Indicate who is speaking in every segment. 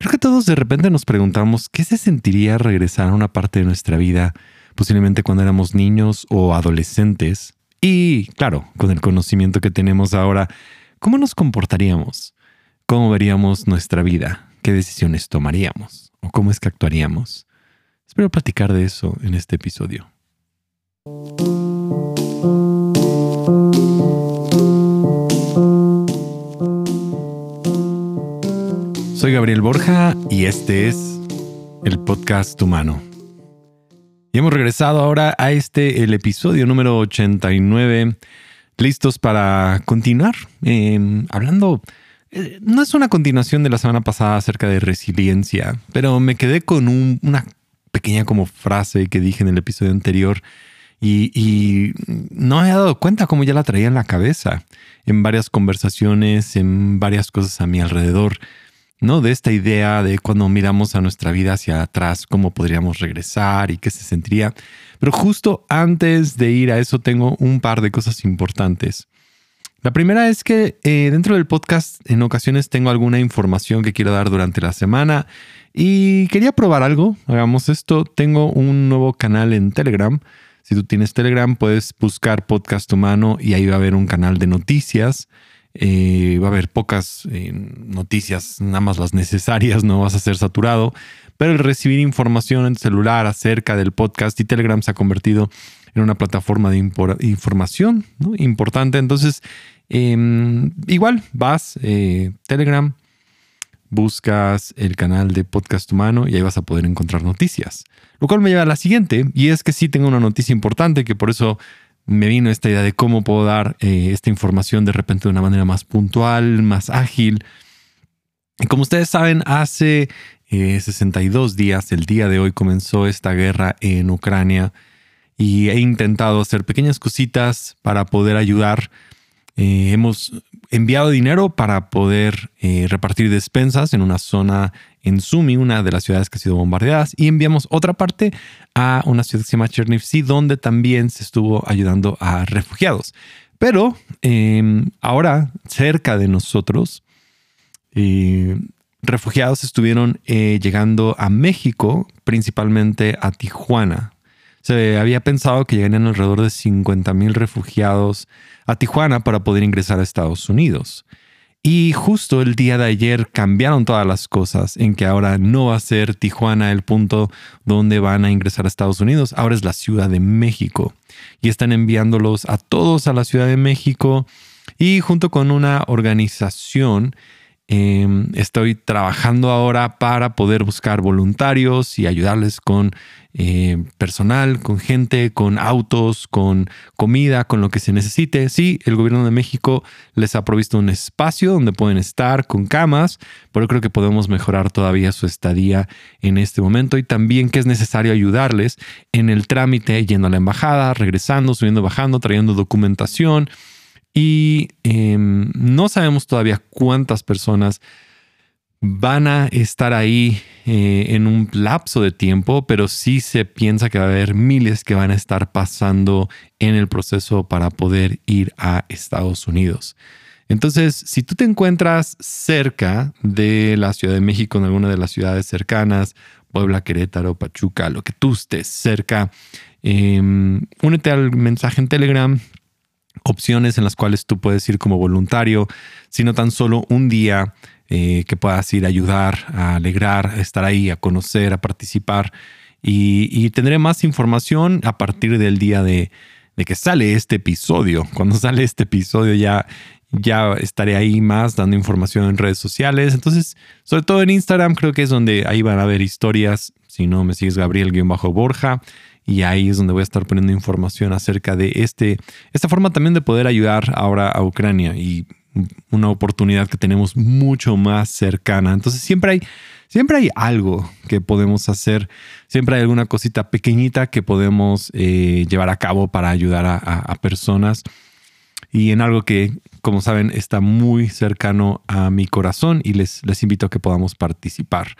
Speaker 1: Creo que todos de repente nos preguntamos qué se sentiría regresar a una parte de nuestra vida, posiblemente cuando éramos niños o adolescentes. Y claro, con el conocimiento que tenemos ahora, ¿cómo nos comportaríamos? ¿Cómo veríamos nuestra vida? ¿Qué decisiones tomaríamos? ¿O cómo es que actuaríamos? Espero platicar de eso en este episodio. Soy Gabriel Borja y este es el podcast humano. Y hemos regresado ahora a este, el episodio número 89, listos para continuar em, hablando. Eh, no es una continuación de la semana pasada acerca de resiliencia, pero me quedé con una pequeña como frase que dije en el episodio anterior y, y, no he dado cuenta cómo ya la traía en la cabeza en varias conversaciones, en varias cosas a mi alrededor. ¿No? De esta idea de cuando miramos a nuestra vida hacia atrás, cómo podríamos regresar y qué se sentiría. Pero justo antes de ir a eso tengo un par de cosas importantes. La primera es que eh, dentro del podcast en ocasiones tengo alguna información que quiero dar durante la semana y quería probar algo. Hagamos esto. Tengo un nuevo canal en Telegram. Si tú tienes Telegram, puedes buscar Podcast Humano y ahí va a haber un canal de noticias. Eh, va a haber pocas eh, noticias, nada más las necesarias, no vas a ser saturado, pero el recibir información en celular acerca del podcast y Telegram se ha convertido en una plataforma de información importante. Entonces, em, igual vas, eh, Telegram, buscas el canal de Podcast Humano y ahí vas a poder encontrar noticias. Lo cual me lleva a la siguiente, y es que sí tengo una noticia importante que por eso me vino esta idea de cómo puedo dar eh, esta información de repente de una manera más puntual, más ágil. Y como ustedes saben, hace 62 eh, días, el día de hoy, comenzó esta guerra en Ucrania y he intentado hacer pequeñas cositas para poder ayudar. Eh, hemos enviado dinero para poder repartir despensas en una zona en Sumi, una de las ciudades que ha sido bombardeadas, y enviamos otra parte a una ciudad que se llama Chernivtsi, donde también se estuvo ayudando a refugiados. Pero em, ahora, cerca de nosotros, eh, refugiados estuvieron eh, llegando a México, principalmente a Tijuana. Se había pensado que llegarían alrededor de 50 mil refugiados a Tijuana para poder ingresar a Estados Unidos. Y justo el día de ayer cambiaron todas las cosas en que ahora no va a ser Tijuana el punto donde van a ingresar a Estados Unidos, ahora es la Ciudad de México. Y están enviándolos a todos a la Ciudad de México y junto con una organización Em, estoy trabajando ahora para poder buscar voluntarios y ayudarles con eh, personal, con gente, con autos, con comida, con lo que se necesite. Sí, el gobierno de México les ha provisto un espacio donde pueden estar con camas, pero creo que podemos mejorar todavía su estadía en este momento y también que es necesario ayudarles en el trámite yendo a la embajada, regresando, subiendo, bajando, trayendo documentación y em, no sabemos todavía cuántas personas van a estar ahí eh, en un lapso de tiempo, pero sí se piensa que va a haber miles que van a estar pasando en el proceso para poder ir a Estados Unidos. Entonces, si tú te encuentras cerca de la Ciudad de México, en alguna de las ciudades cercanas, Puebla, Querétaro, Pachuca, lo que tú estés cerca, em, únete al mensaje en Telegram, opciones en las cuales tú puedes ir como voluntario, sino tan solo un día eh, que puedas ir a ayudar, a alegrar, a estar ahí, a conocer, a participar. Y, tendré más información a partir del día de, que sale este episodio. Cuando sale este episodio ya, ya estaré ahí más dando información en redes sociales. Entonces, sobre todo en Instagram, creo que es donde ahí van a ver historias. Si no, me sigues Gabriel-Borja y ahí es donde voy a estar poniendo información acerca de este, esta forma también de poder ayudar ahora a Ucrania y una oportunidad que tenemos mucho más cercana. Entonces siempre hay, siempre hay algo que podemos hacer, siempre hay alguna cosita pequeñita que podemos eh, llevar a cabo para ayudar a, personas y en algo que, como saben, está muy cercano a mi corazón y les, les invito a que podamos participar.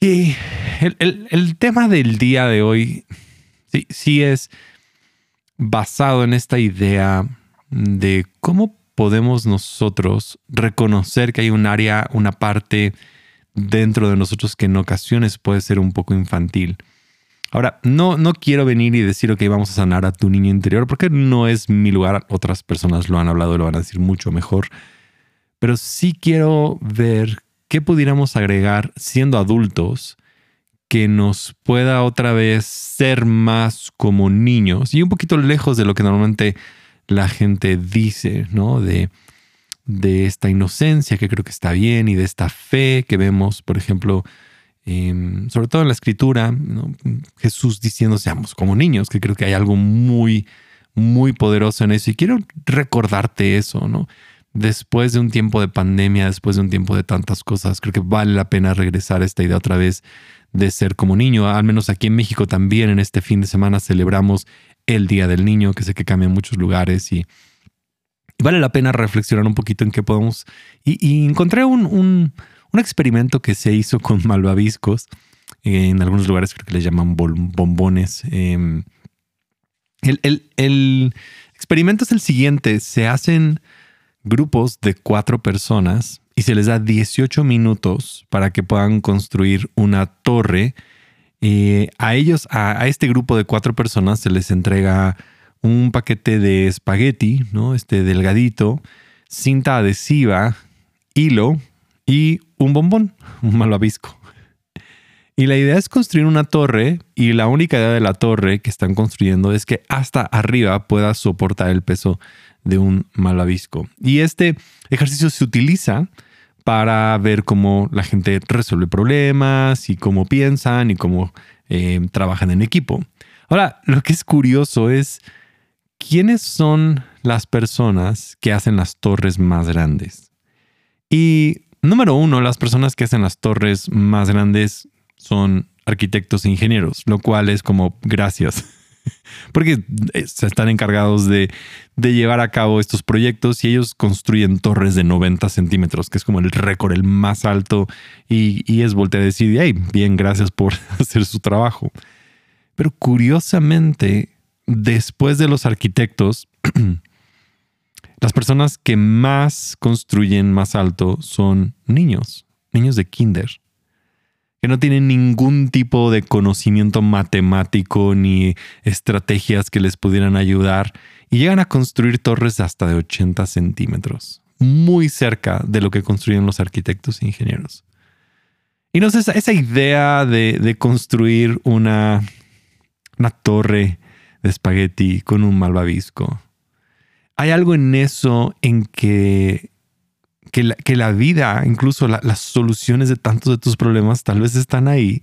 Speaker 1: Y el, el tema del día de hoy sí, es basado en esta idea de cómo podemos nosotros reconocer que hay un área, una parte dentro de nosotros que en ocasiones puede ser un poco infantil. Ahora, no, no quiero venir y decir, ok, vamos a sanar a tu niño interior, porque no es mi lugar. Otras personas lo han hablado y lo van a decir mucho mejor. Pero sí quiero ver qué pudiéramos agregar siendo adultos que nos pueda otra vez ser más como niños y un poquito lejos de lo que normalmente la gente dice, ¿no? De, de esta inocencia que creo que está bien y de esta fe que vemos, por ejemplo, sobre todo en la escritura, Jesús diciendo seamos como niños, que creo que hay algo muy, muy poderoso en eso. Y quiero recordarte eso, ¿no? Después de un tiempo de pandemia, después de un tiempo de tantas cosas, creo que vale la pena regresar a esta idea otra vez de ser como niño. Al menos aquí en México también en este fin de semana celebramos el Día del Niño, que sé que cambia en muchos lugares y, vale la pena reflexionar un poquito en qué podemos. Y, encontré un un experimento que se hizo con malvaviscos. En algunos lugares creo que les llaman bombones. Em, el, experimento es el siguiente. Se hacen grupos de cuatro personas y se les da 18 minutos para que puedan construir una torre. Eh, a ellos, a, este grupo de cuatro personas se les entrega un paquete de espagueti, ¿no? Este delgadito, cinta adhesiva, hilo y un bombón, un malvavisco. Y la idea es construir una torre y la única idea de la torre que están construyendo es que hasta arriba pueda soportar el peso de un malvavisco. Y este ejercicio se utiliza para ver cómo la gente resuelve problemas y cómo piensan y cómo eh, trabajan en equipo. Ahora, lo que es curioso es quiénes son las personas que hacen las torres más grandes. Y Número uno, las personas que hacen las torres más grandes son arquitectos e ingenieros, lo cual es como gracias. Porque eh, se están encargados de, llevar a cabo estos proyectos y ellos construyen torres de 90 centímetros, que es como el récord, el más alto. Y, es voltear a decir, bien, gracias por hacer su trabajo. Pero curiosamente, después de los arquitectos, Las personas que más construyen más alto son niños, niños de kinder, que no tienen ningún tipo de conocimiento matemático ni estrategias que les pudieran ayudar y llegan a construir torres hasta de 80 centímetros, muy cerca de lo que construyen los arquitectos e ingenieros. Y no sé, esa, idea de, de construir una, una torre de espagueti con un malvavisco hay algo en eso en que, que, la, vida, incluso las soluciones de tantos de tus problemas tal vez están ahí,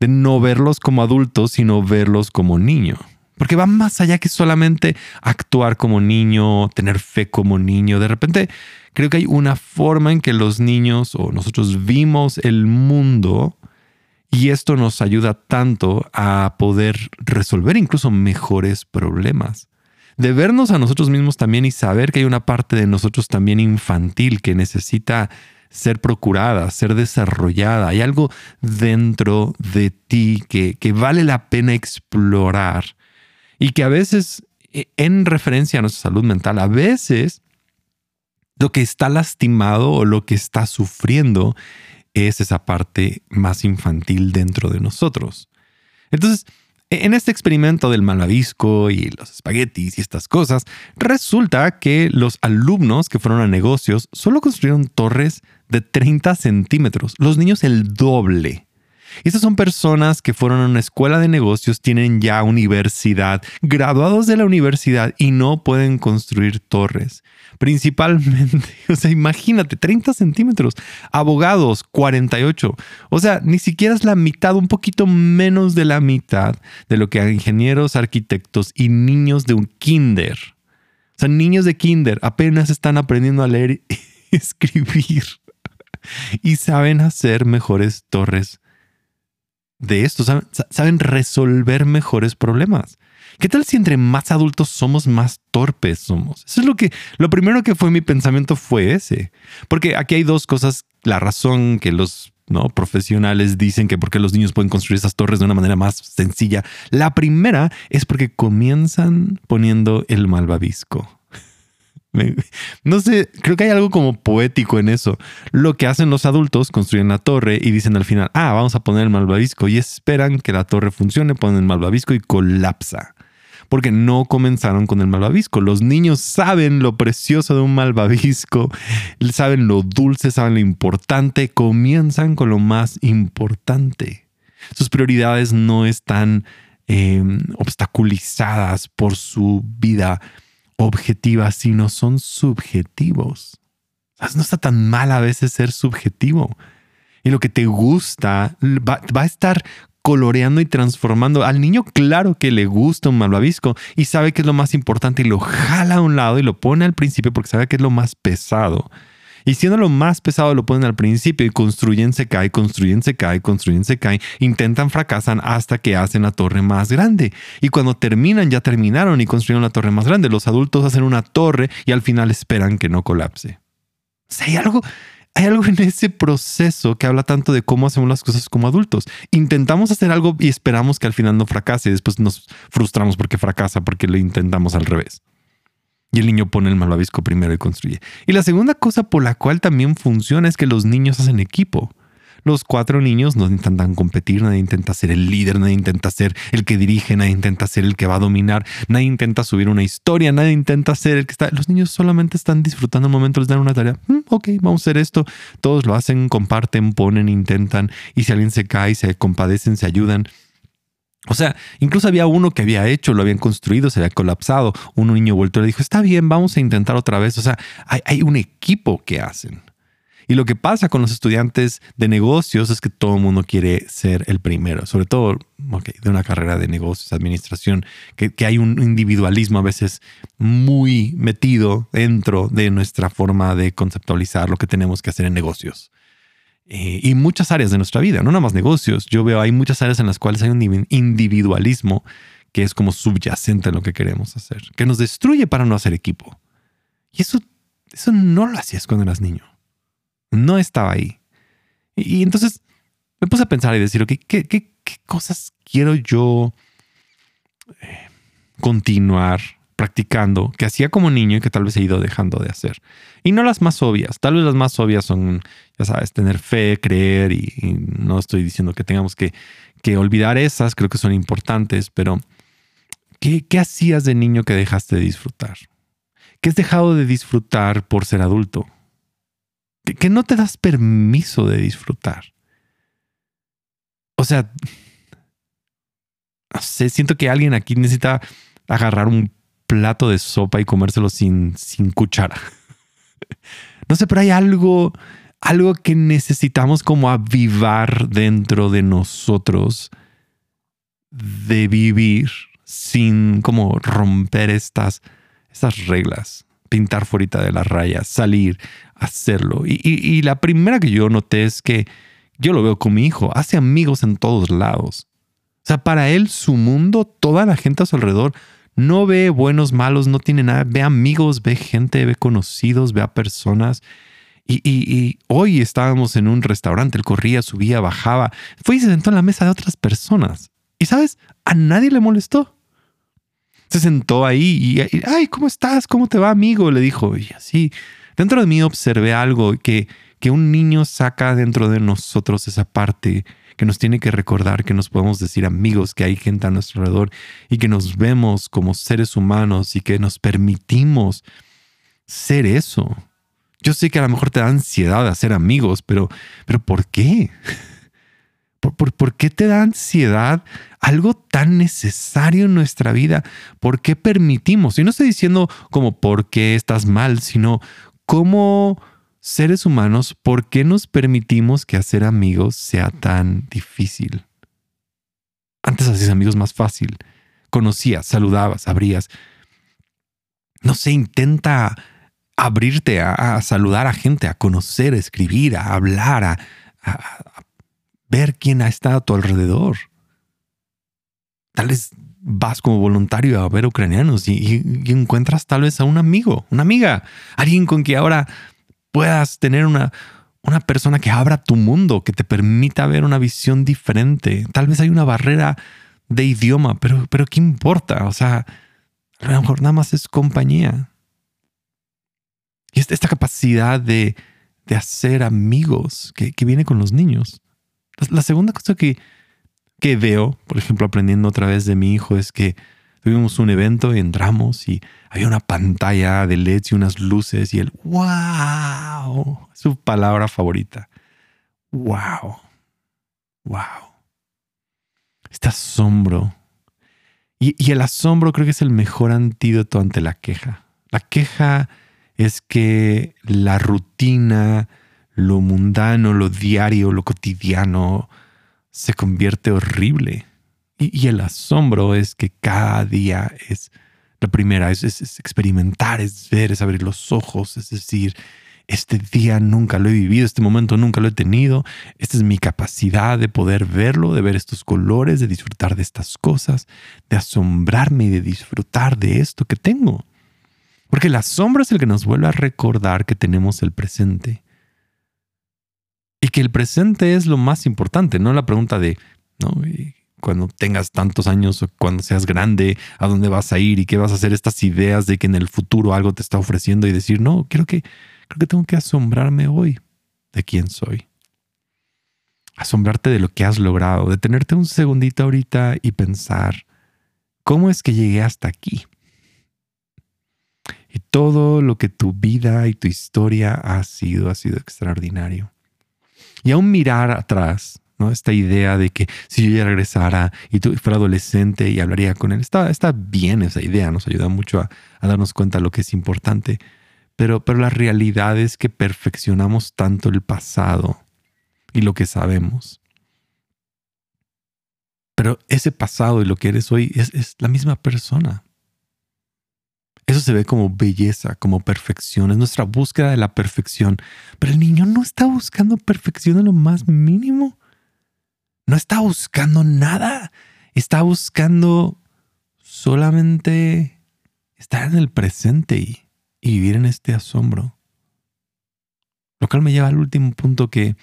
Speaker 1: de no verlos como adultos, sino verlos como niño. Porque va más allá que solamente actuar como niño, tener fe como niño. De repente creo que hay una forma en que los niños o nosotros vimos el mundo y esto nos ayuda tanto a poder resolver incluso mejores problemas de vernos a nosotros mismos también y saber que hay una parte de nosotros también infantil que necesita ser procurada, ser desarrollada. Hay algo dentro de ti que, que vale la pena explorar y que a veces, e, en referencia a nuestra salud mental, a veces lo que está lastimado o lo que está sufriendo es esa parte más infantil dentro de nosotros. Entonces, en este experimento del malvavisco y los espaguetis y estas cosas, resulta que los alumnos que fueron a negocios solo construyeron torres de 30 centímetros, los niños el doble. Estas son personas que fueron a una escuela de negocios, tienen ya universidad, graduados de la universidad y no pueden construir torres. Principalmente, o sea, imagínate, 30 centímetros, abogados 48, o sea, ni siquiera es la mitad, un poquito menos de la mitad de lo que ingenieros, arquitectos y niños de un kinder. O sea, niños de kinder apenas están aprendiendo a leer y escribir y saben hacer mejores torres de esto, saben, resolver mejores problemas. ¿Qué tal si entre más adultos somos, más torpes somos? Eso es lo que, lo primero que fue mi pensamiento fue ese. Porque aquí hay dos cosas. La razón que los ¿no? profesionales dicen que porque los niños pueden construir esas torres de una manera más sencilla. La primera es porque comienzan poniendo el malvavisco. No sé, creo que hay algo como poético en eso. Lo que hacen los adultos, construyen la torre y dicen al final, ah, vamos a poner el malvavisco y esperan que la torre funcione, ponen el malvavisco y colapsa. Porque no comenzaron con el malvavisco. Los niños saben lo precioso de un malvavisco, saben lo dulce, saben lo importante, comienzan con lo más importante. Sus prioridades no están em, obstaculizadas por su vida objetivas, sino son subjetivos. No está tan mal a veces ser subjetivo. Y lo que te gusta va, a estar coloreando y transformando. Al niño, claro que le gusta un malvavisco y sabe que es lo más importante y lo jala a un lado y lo pone al principio porque sabe que es lo más pesado. Y siendo lo más pesado lo ponen al principio y construyen, se cae, construyen, se cae, construyen, se cae, intentan, fracasan hasta que hacen la torre más grande. Y cuando terminan, ya terminaron y construyeron la torre más grande. Los adultos hacen una torre y al final esperan que no colapse. Hay algo, hay algo en ese proceso que habla tanto de cómo hacemos las cosas como adultos. Intentamos hacer algo y esperamos que al final no fracase después nos frustramos porque fracasa porque lo intentamos al revés. Y el niño pone el malvavisco primero y construye. Y la segunda cosa por la cual también funciona es que los niños hacen equipo. Los cuatro niños no intentan competir, nadie intenta ser el líder, nadie intenta ser el que dirige, nadie intenta ser el que va a dominar, nadie intenta subir una historia, nadie intenta ser el que está. Los niños solamente están disfrutando el momento, les dan una tarea. Mm, ok, vamos a hacer esto. Todos lo hacen, comparten, ponen, intentan. Y si alguien se cae, se compadecen, se ayudan. O sea, incluso había uno que había hecho, lo habían construido, se había colapsado. Un niño volvió y le dijo, está bien, vamos a intentar otra vez. O sea, hay, un equipo que hacen. Y lo que pasa con los estudiantes de negocios es que todo el mundo quiere ser el primero, sobre todo de una carrera de negocios, administración, que, hay un individualismo a veces muy metido dentro de nuestra forma de conceptualizar lo que tenemos que hacer en negocios. Eh, y muchas áreas de nuestra vida, no nada más negocios. Yo veo, hay muchas áreas en las cuales hay un individualismo que es como subyacente en lo que queremos hacer, que nos destruye para no hacer equipo. Y eso, eso no lo hacías cuando eras niño. No estaba ahí. Y, entonces me puse a pensar y decir, ¿qué, qué, cosas quiero yo eh, continuar practicando que hacía como niño y que tal vez he ido dejando de hacer. Y no las más obvias, tal vez las más obvias son, ya sabes, tener fe, creer y, no estoy diciendo que tengamos que, que, olvidar esas, creo que son importantes, pero ¿qué, ¿qué hacías de niño que dejaste de disfrutar? ¿Qué has dejado de disfrutar por ser adulto? ¿Qué, que no te das permiso de disfrutar? O sea, siento que alguien aquí necesita agarrar un plato de sopa y comérselo sin, sin cuchara. No sé, pero hay algo, algo que necesitamos como avivar dentro de nosotros de vivir sin como romper estas, estas reglas, pintar fuera de las rayas, salir, hacerlo. Y, y, la primera que yo noté es que yo lo veo con mi hijo, hace amigos en todos lados. O sea, para él su mundo, toda la gente a su alrededor no ve buenos, malos, no tiene nada. Ve amigos, ve gente, ve conocidos, ve a personas. Y, hoy estábamos en un restaurante, él corría, subía, bajaba, fue y se sentó en la mesa de otras personas. Y sabes, a nadie le molestó. Se sentó ahí y, ay, ¿cómo estás? ¿Cómo te va, amigo? Le dijo. Y así, dentro de mí observé algo que, que un niño saca dentro de nosotros esa parte que nos tiene que recordar que nos podemos decir amigos, que hay gente a nuestro alrededor y que nos vemos como seres humanos y que nos permitimos ser eso. Yo sé que a lo mejor te da ansiedad hacer amigos, pero, pero ¿por qué? ¿Por, por, qué te da ansiedad algo tan necesario en nuestra vida? ¿Por qué permitimos? Y no estoy diciendo como por qué estás mal, sino cómo seres humanos, ¿por qué nos permitimos que hacer amigos sea tan difícil? Antes hacías amigos más fácil. Conocías, saludabas, abrías. No sé, intenta abrirte a, saludar a gente, a conocer, a escribir, a hablar, a, ver quién ha estado a tu alrededor. Tal vez vas como voluntario a ver ucranianos y, y, encuentras tal vez a un amigo, una amiga, alguien con quien ahora puedas tener una, una persona que abra tu mundo, que te permita ver una visión diferente. Tal vez hay una barrera de idioma, pero, pero ¿qué importa? O sea, a lo mejor nada más es compañía. Y esta, capacidad de, hacer amigos que, viene con los niños. La, segunda cosa que, que veo, por ejemplo, aprendiendo otra vez de mi hijo, es que tuvimos un evento y entramos y había una pantalla de LEDs y unas luces y el wow, su palabra favorita. Wow, wow. Este asombro. Y, el asombro creo que es el mejor antídoto ante la queja. La queja es que la rutina, lo mundano, lo diario, lo cotidiano, se convierte horrible. Y, el asombro es que cada día es la primera, es, es, experimentar, es ver, es abrir los ojos, es decir, este día nunca lo he vivido, este momento nunca lo he tenido, esta es mi capacidad de poder verlo, de ver estos colores, de disfrutar de estas cosas, de asombrarme y de disfrutar de esto que tengo. Porque el asombro es el que nos vuelve a recordar que tenemos el presente. Y que el presente es lo más importante, no la pregunta de, ¿no? Cuando tengas tantos años o cuando seas grande, a dónde vas a ir y qué vas a hacer, estas ideas de que en el futuro algo te está ofreciendo y decir, no, quiero que, creo que tengo que asombrarme hoy de quién soy. Asombrarte de lo que has logrado, detenerte un segundito ahorita y pensar, ¿cómo es que llegué hasta aquí? Y todo lo que tu vida y tu historia ha sido, ha sido extraordinario. Y aún mirar atrás, ¿no? Esta idea de que si yo ya regresara y tú fuera adolescente y hablaría con él, está, está bien esa idea, nos ayuda mucho a, darnos cuenta de lo que es importante. Pero, pero la realidad es que perfeccionamos tanto el pasado y lo que sabemos. Pero ese pasado y lo que eres hoy es, es la misma persona. Eso se ve como belleza, como perfección, es nuestra búsqueda de la perfección. Pero el niño no está buscando perfección en lo más mínimo. No está buscando nada. Está buscando solamente estar en el presente y, vivir en este asombro. Lo cual me lleva al último punto que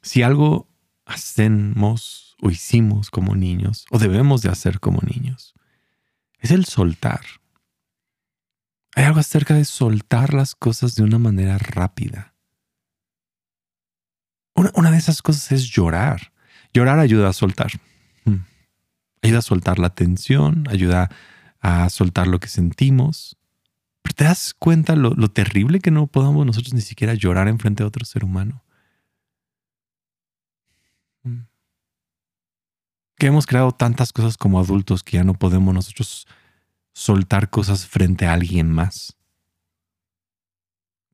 Speaker 1: si algo hacemos o hicimos como niños, o debemos de hacer como niños, es el soltar. Hay algo acerca de soltar las cosas de una manera rápida. Una, de esas cosas es llorar. Llorar ayuda a soltar. Hmm. Ayuda a soltar la tensión, ayuda a soltar lo que sentimos. Pero te das cuenta lo, lo terrible que no podamos nosotros ni siquiera llorar en frente a otro ser humano. Hmm. Que hemos creado tantas cosas como adultos que ya no podemos nosotros soltar cosas frente a alguien más,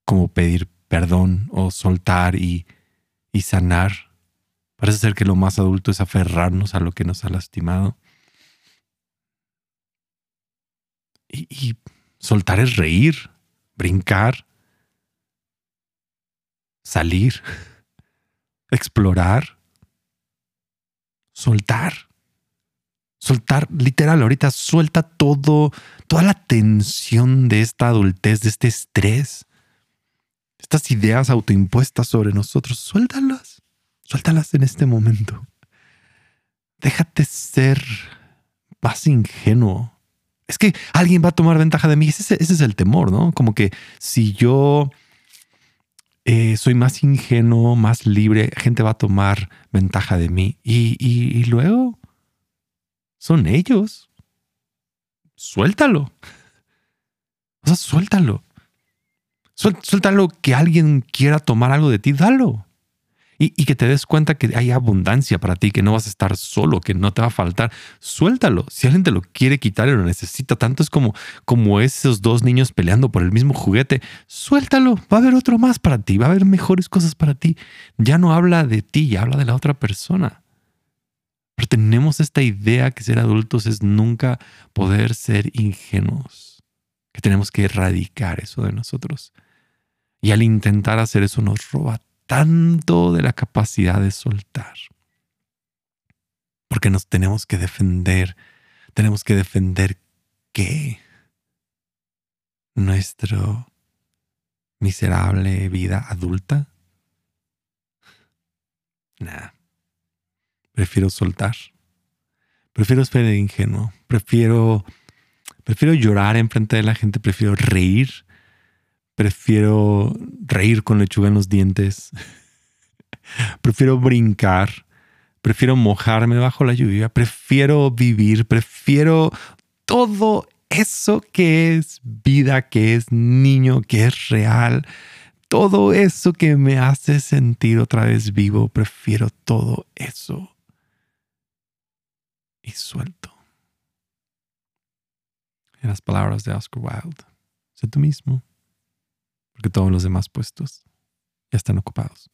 Speaker 1: como pedir perdón o soltar y, sanar. Parece ser que lo más adulto es aferrarnos a lo que nos ha lastimado. Y, soltar es reír, brincar, salir, explorar, soltar soltar, literal, ahorita suelta todo, toda la tensión de esta adultez, de este estrés, estas ideas autoimpuestas sobre nosotros, suéltalas, suéltalas en este momento. Déjate ser más ingenuo. Es que alguien va a tomar ventaja de mí. Ese, es el temor, ¿no? Como que si yo eh, soy más ingenuo, más libre, gente va a tomar ventaja de mí. y luego, son ellos. Suéltalo. O sea, suéltalo. Suéltalo que alguien quiera tomar algo de ti, dalo. Y, que te des cuenta que hay abundancia para ti, que no vas a estar solo, que no te va a faltar. Suéltalo. Si alguien te lo quiere quitar y lo necesita tanto, es como, como esos dos niños peleando por el mismo juguete. Suéltalo. Va a haber otro más para ti. Va a haber mejores cosas para ti. Ya no habla de ti, ya habla de la otra persona. Pero tenemos esta idea que ser adultos es nunca poder ser ingenuos, que tenemos que erradicar eso de nosotros. Y al intentar hacer eso nos roba tanto de la capacidad de soltar. Porque nos tenemos que defender. Tenemos que defender qué? Nuestra miserable vida adulta. Nada. Prefiero soltar. Prefiero ser ingenuo. Prefiero, prefiero llorar en frente de la gente. Prefiero reír. Prefiero reír con lechuga en los dientes. Prefiero brincar. Prefiero mojarme bajo la lluvia. Prefiero vivir. Prefiero todo eso que es vida, que es niño, que es real. Todo eso que me hace sentir otra vez vivo. Prefiero todo eso. Y suelto. En las palabras de Oscar Wilde. Sé tú mismo. Porque todos los demás puestos ya están ocupados.